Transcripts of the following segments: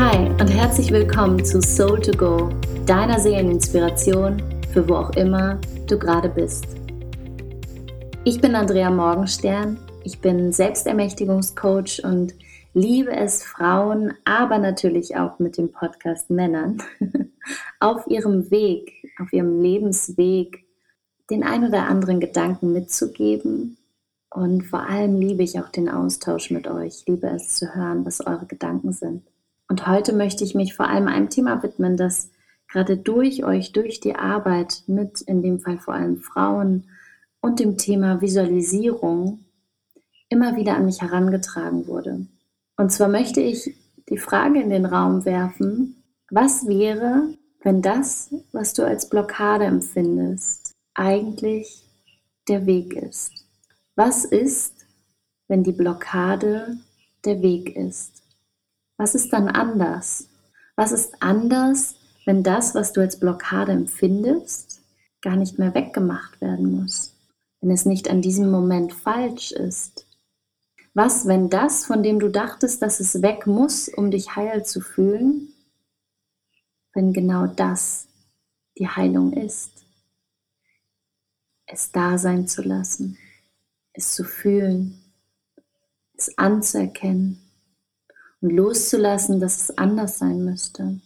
Hi und herzlich willkommen zu Soul to Go, deiner Seeleninspiration für wo auch immer du gerade bist. Ich bin Andrea Morgenstern, ich bin Selbstermächtigungscoach und liebe es Frauen, aber natürlich auch mit dem Podcast Männern, auf ihrem Weg, auf ihrem Lebensweg den ein oder anderen Gedanken mitzugeben. Und vor allem liebe ich auch den Austausch mit euch, liebe es zu hören, was eure Gedanken sind. Und heute möchte ich mich vor allem einem Thema widmen, das gerade durch euch, durch die Arbeit mit, in dem Fall vor allem Frauen und dem Thema Visualisierung immer wieder an mich herangetragen wurde. Und zwar möchte ich die Frage in den Raum werfen, was wäre, wenn das, was du als Blockade empfindest, eigentlich der Weg ist? Was ist, wenn die Blockade der Weg ist? Was ist dann anders? Was ist anders, wenn das, was du als Blockade empfindest, gar nicht mehr weggemacht werden muss? Wenn es nicht an diesem Moment falsch ist? Was, wenn das, von dem du dachtest, dass es weg muss, um dich heil zu fühlen, wenn genau das die Heilung ist? Es da sein zu lassen, es zu fühlen, es anzuerkennen und loszulassen, dass es anders sein müsste.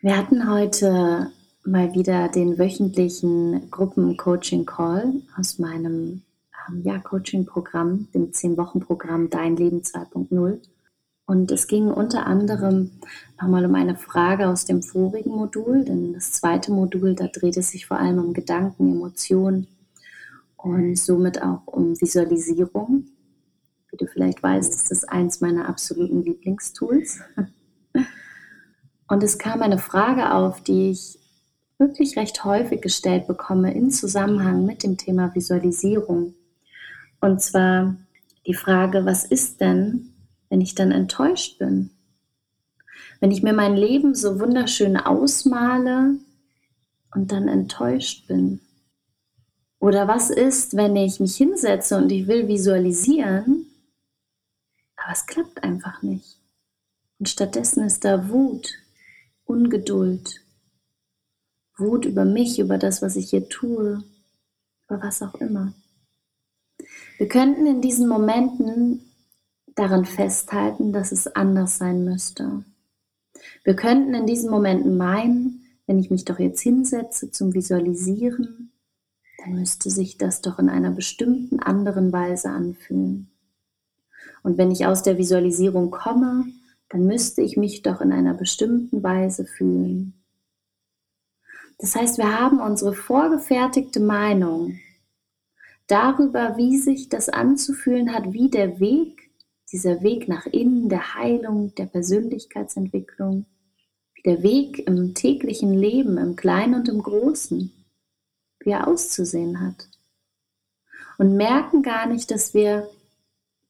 Wir hatten heute mal wieder den wöchentlichen Gruppen-Coaching-Call aus meinem ähm, ja, Coaching-Programm, dem 10-Wochen-Programm Dein Leben 2.0. Und es ging unter anderem nochmal um eine Frage aus dem vorigen Modul, denn das zweite Modul, da dreht es sich vor allem um Gedanken, Emotionen und somit auch um Visualisierung. Wie du vielleicht weißt, ist das eins meiner absoluten Lieblingstools. Und es kam eine Frage auf, die ich wirklich recht häufig gestellt bekomme in Zusammenhang mit dem Thema Visualisierung. Und zwar die Frage, was ist denn, wenn ich dann enttäuscht bin? Wenn ich mir mein Leben so wunderschön ausmale und dann enttäuscht bin? Oder was ist, wenn ich mich hinsetze und ich will visualisieren aber es klappt einfach nicht. Und stattdessen ist da Wut, Ungeduld, Wut über mich, über das, was ich hier tue, über was auch immer. Wir könnten in diesen Momenten daran festhalten, dass es anders sein müsste. Wir könnten in diesen Momenten meinen, wenn ich mich doch jetzt hinsetze zum Visualisieren, dann müsste sich das doch in einer bestimmten anderen Weise anfühlen. Und wenn ich aus der Visualisierung komme, dann müsste ich mich doch in einer bestimmten Weise fühlen. Das heißt, wir haben unsere vorgefertigte Meinung darüber, wie sich das anzufühlen hat, wie der Weg, dieser Weg nach innen, der Heilung, der Persönlichkeitsentwicklung, wie der Weg im täglichen Leben, im Kleinen und im Großen, wie er auszusehen hat. Und merken gar nicht, dass wir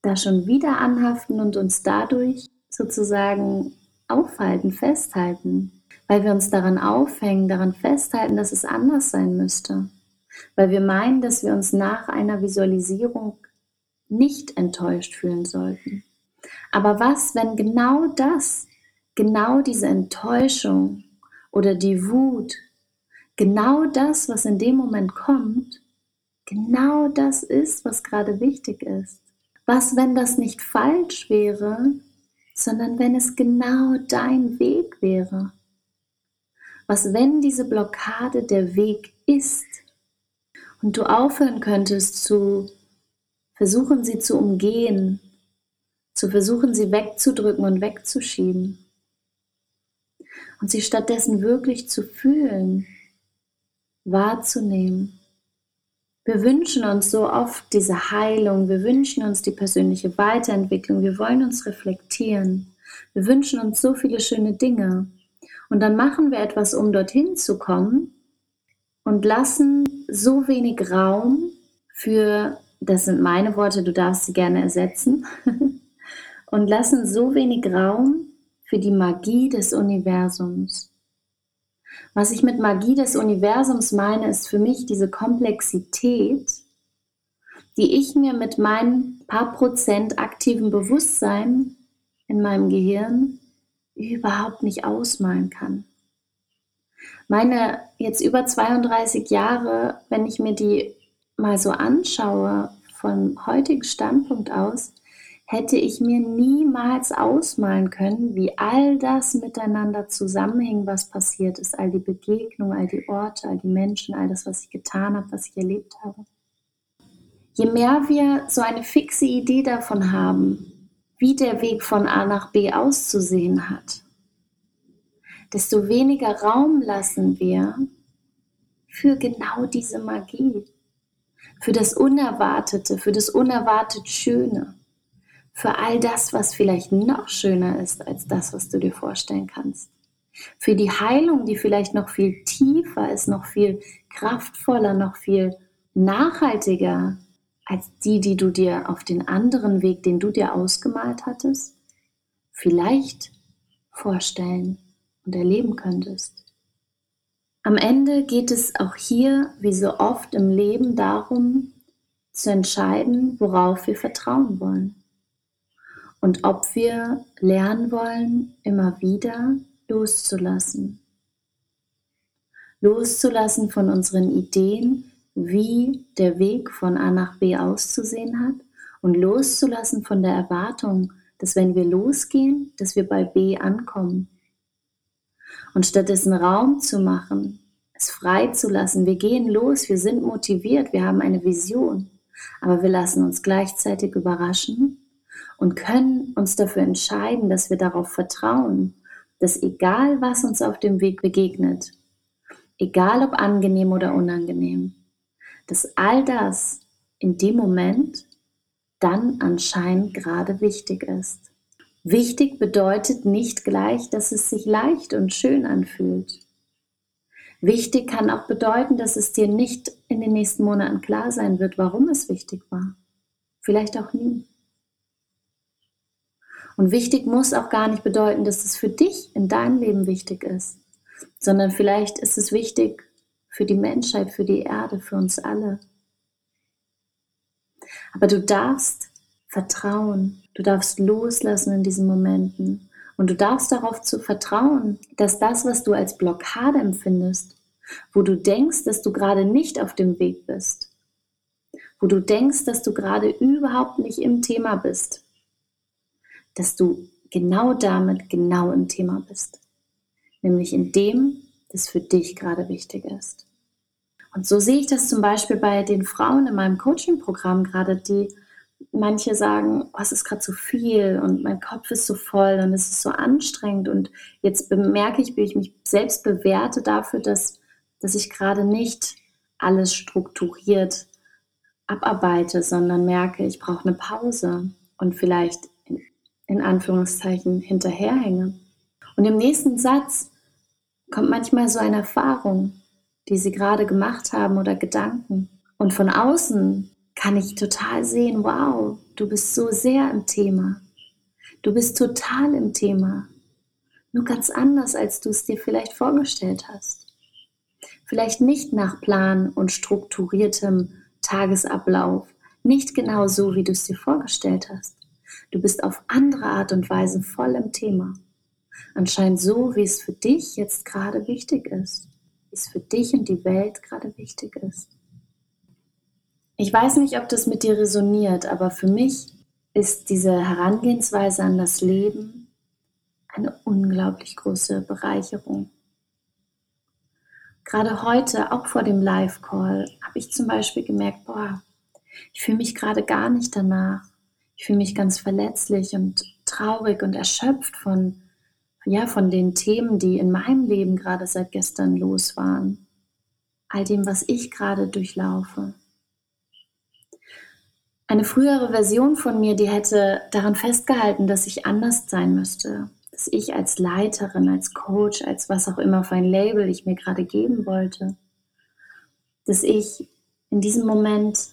da schon wieder anhaften und uns dadurch sozusagen aufhalten, festhalten, weil wir uns daran aufhängen, daran festhalten, dass es anders sein müsste, weil wir meinen, dass wir uns nach einer Visualisierung nicht enttäuscht fühlen sollten. Aber was, wenn genau das, genau diese Enttäuschung oder die Wut, genau das, was in dem Moment kommt, genau das ist, was gerade wichtig ist? Was, wenn das nicht falsch wäre, sondern wenn es genau dein Weg wäre? Was, wenn diese Blockade der Weg ist und du aufhören könntest zu versuchen, sie zu umgehen, zu versuchen, sie wegzudrücken und wegzuschieben und sie stattdessen wirklich zu fühlen, wahrzunehmen wir wünschen uns so oft diese Heilung, wir wünschen uns die persönliche Weiterentwicklung, wir wollen uns reflektieren, wir wünschen uns so viele schöne Dinge. Und dann machen wir etwas, um dorthin zu kommen und lassen so wenig Raum für, das sind meine Worte, du darfst sie gerne ersetzen, und lassen so wenig Raum für die Magie des Universums. Was ich mit Magie des Universums meine, ist für mich diese Komplexität, die ich mir mit meinem paar Prozent aktiven Bewusstsein in meinem Gehirn überhaupt nicht ausmalen kann. Meine jetzt über 32 Jahre, wenn ich mir die mal so anschaue, von heutigen Standpunkt aus, hätte ich mir niemals ausmalen können, wie all das miteinander zusammenhängt, was passiert ist, all die Begegnungen, all die Orte, all die Menschen, all das, was ich getan habe, was ich erlebt habe. Je mehr wir so eine fixe Idee davon haben, wie der Weg von A nach B auszusehen hat, desto weniger Raum lassen wir für genau diese Magie, für das Unerwartete, für das unerwartet Schöne, für all das, was vielleicht noch schöner ist als das, was du dir vorstellen kannst. Für die Heilung, die vielleicht noch viel tiefer ist, noch viel kraftvoller, noch viel nachhaltiger als die, die du dir auf den anderen Weg, den du dir ausgemalt hattest, vielleicht vorstellen und erleben könntest. Am Ende geht es auch hier, wie so oft im Leben, darum zu entscheiden, worauf wir vertrauen wollen und ob wir lernen wollen, immer wieder loszulassen. Loszulassen von unseren Ideen, wie der Weg von A nach B auszusehen hat und loszulassen von der Erwartung, dass wenn wir losgehen, dass wir bei B ankommen und stattdessen Raum zu machen, es frei zu lassen. Wir gehen los, wir sind motiviert, wir haben eine Vision, aber wir lassen uns gleichzeitig überraschen und können uns dafür entscheiden, dass wir darauf vertrauen, dass egal was uns auf dem Weg begegnet, egal ob angenehm oder unangenehm, dass all das in dem Moment dann anscheinend gerade wichtig ist. Wichtig bedeutet nicht gleich, dass es sich leicht und schön anfühlt. Wichtig kann auch bedeuten, dass es dir nicht in den nächsten Monaten klar sein wird, warum es wichtig war. Vielleicht auch nie. Und wichtig muss auch gar nicht bedeuten, dass es für dich in deinem Leben wichtig ist, sondern vielleicht ist es wichtig für die Menschheit, für die Erde, für uns alle. Aber du darfst vertrauen, Du darfst loslassen in diesen Momenten. Und du darfst darauf zu vertrauen, dass das, was du als Blockade empfindest, wo du denkst, dass du gerade nicht auf dem Weg bist, wo du denkst, dass du gerade überhaupt nicht im Thema bist, dass du genau damit genau im Thema bist. Nämlich in dem, das für dich gerade wichtig ist. Und so sehe ich das zum Beispiel bei den Frauen in meinem Coaching-Programm gerade, die manche sagen, oh, es ist gerade zu viel und mein Kopf ist so voll und es ist so anstrengend. Und jetzt bemerke ich, wie ich mich selbst bewerte dafür, dass, dass ich gerade nicht alles strukturiert abarbeite, sondern merke, ich brauche eine Pause und vielleicht in, Anführungszeichen hinterherhänge. Und im nächsten Satz kommt manchmal so eine Erfahrung, die sie gerade gemacht haben oder Gedanken. Und von außen kann ich total sehen, wow, du bist so sehr im Thema. Du bist total im Thema. Nur ganz anders, als du es dir vielleicht vorgestellt hast. Vielleicht nicht nach Plan und strukturiertem Tagesablauf, nicht genau so, wie du es dir vorgestellt hast. Du bist auf andere Art und Weise voll im Thema. Anscheinend so, wie es für dich jetzt gerade wichtig ist. Wie es für dich und die Welt gerade wichtig ist. Ich weiß nicht, ob das mit dir resoniert, aber für mich ist diese Herangehensweise an das Leben eine unglaublich große Bereicherung. Gerade heute, auch vor dem Live-Call, habe ich zum Beispiel gemerkt, boah, ich fühle mich gerade gar nicht danach. Ich fühle mich ganz verletzlich und traurig und erschöpft von, ja, von den Themen, die in meinem Leben gerade seit gestern los waren. All dem, was ich gerade durchlaufe. Eine frühere Version von mir, die hätte daran festgehalten, dass ich anders sein müsste, dass ich als Leiterin, als Coach, als was auch immer für ein Label ich mir gerade geben wollte, dass ich in diesem Moment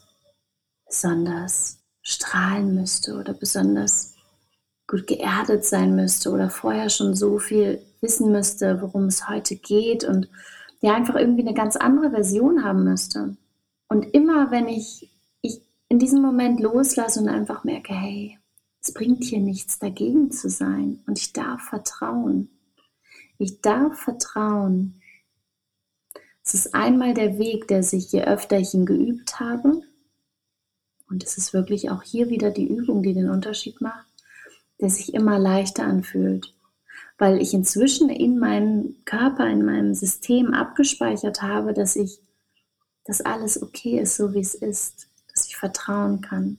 besonders strahlen müsste oder besonders gut geerdet sein müsste oder vorher schon so viel wissen müsste, worum es heute geht und ja einfach irgendwie eine ganz andere Version haben müsste. Und immer wenn ich in diesem Moment loslasse und einfach merke, hey, Es bringt hier nichts dagegen zu sein und ich darf vertrauen. Ich darf vertrauen. Es ist einmal der Weg, der sich, je öfter ich ihn geübt habe, und es ist wirklich auch hier wieder die Übung, die den Unterschied macht, der sich immer leichter anfühlt, weil ich inzwischen in meinem Körper, in meinem System abgespeichert habe, dass ich, dass alles okay ist, so wie es ist, dass ich vertrauen kann,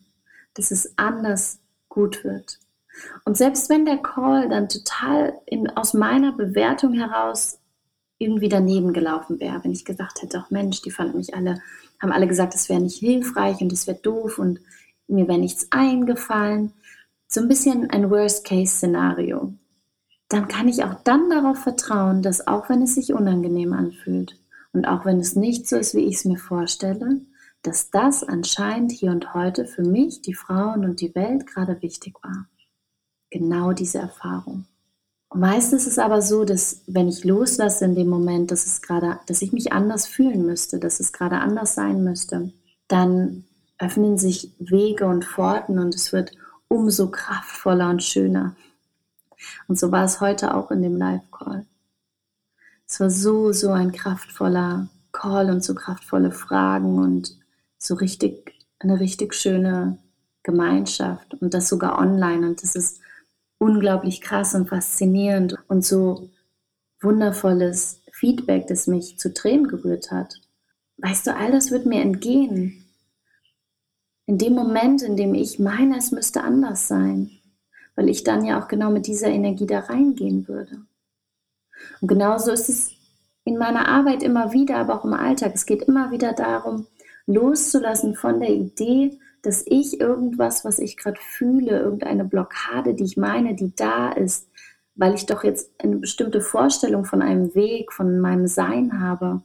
dass es anders gut wird. Und selbst wenn der Call dann total in, aus meiner Bewertung heraus irgendwie daneben gelaufen wäre, wenn ich gesagt hätte, ach Mensch, die fanden mich alle, haben alle gesagt, es wäre nicht hilfreich und es wäre doof und mir wäre nichts eingefallen. So ein bisschen ein Worst-Case-Szenario. Dann kann ich auch dann darauf vertrauen, dass auch wenn es sich unangenehm anfühlt und auch wenn es nicht so ist, wie ich es mir vorstelle, dass das anscheinend hier und heute für mich, die Frauen und die Welt gerade wichtig war. Genau diese Erfahrung. Meistens ist es aber so, dass wenn ich loslasse in dem Moment, dass es gerade, dass ich mich anders fühlen müsste, dass es gerade anders sein müsste, dann öffnen sich Wege und Pforten und es wird umso kraftvoller und schöner. Und so war es heute auch in dem Live-Call. Es war so, so ein kraftvoller Call und so kraftvolle Fragen und so richtig, eine richtig schöne Gemeinschaft und das sogar online. Und das ist unglaublich krass und faszinierend und so wundervolles Feedback, das mich zu Tränen gerührt hat. Weißt du, all das wird mir entgehen. In dem Moment, in dem ich meine, es müsste anders sein, weil ich dann ja auch genau mit dieser Energie da reingehen würde. Und genauso ist es in meiner Arbeit immer wieder, aber auch im Alltag. Es geht immer wieder darum, loszulassen von der Idee, dass ich irgendwas, was ich gerade fühle, irgendeine Blockade, die ich meine, die da ist, weil ich doch jetzt eine bestimmte Vorstellung von einem Weg, von meinem Sein habe,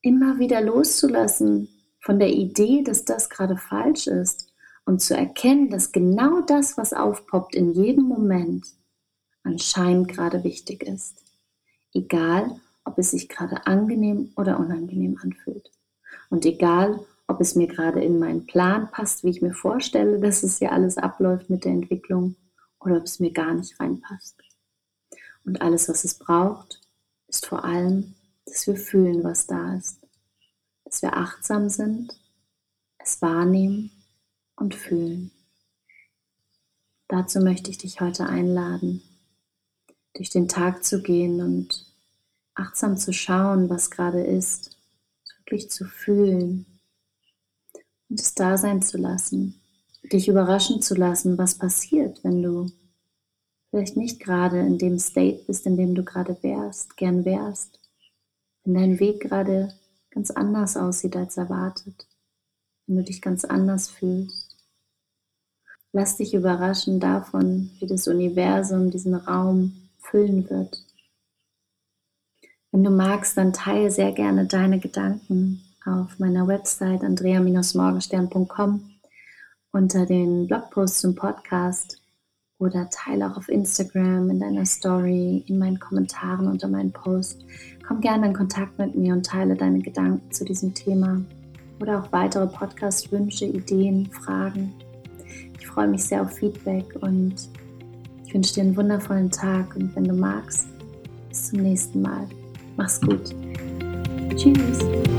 immer wieder loszulassen von der Idee, dass das gerade falsch ist und zu erkennen, dass genau das, was aufpoppt in jedem Moment, anscheinend gerade wichtig ist. Egal, ob es sich gerade angenehm oder unangenehm anfühlt. Und egal, ob es mir gerade in meinen Plan passt, wie ich mir vorstelle, dass es ja alles abläuft mit der Entwicklung, oder ob es mir gar nicht reinpasst. Und alles, was es braucht, ist vor allem, dass wir fühlen, was da ist. Dass wir achtsam sind, es wahrnehmen und fühlen. Dazu möchte ich dich heute einladen, durch den Tag zu gehen und achtsam zu schauen, was gerade ist, wirklich zu fühlen, und es da sein zu lassen, dich überraschen zu lassen, was passiert, wenn du vielleicht nicht gerade in dem State bist, in dem du gerade wärst, gern wärst, wenn dein Weg gerade ganz anders aussieht als erwartet, wenn du dich ganz anders fühlst. Lass dich überraschen davon, wie das Universum diesen Raum füllen wird. Wenn du magst, dann teile sehr gerne deine Gedanken auf meiner Website andrea-morgenstern.com unter den Blogposts zum Podcast oder teile auch auf Instagram in deiner Story, in meinen Kommentaren unter meinen Post. Komm gerne in Kontakt mit mir und teile deine Gedanken zu diesem Thema oder auch weitere Podcast-Wünsche, Ideen, Fragen. Ich freue mich sehr auf Feedback und ich wünsche dir einen wundervollen Tag und wenn du magst, bis zum nächsten Mal. Mach's gut. Tschüss.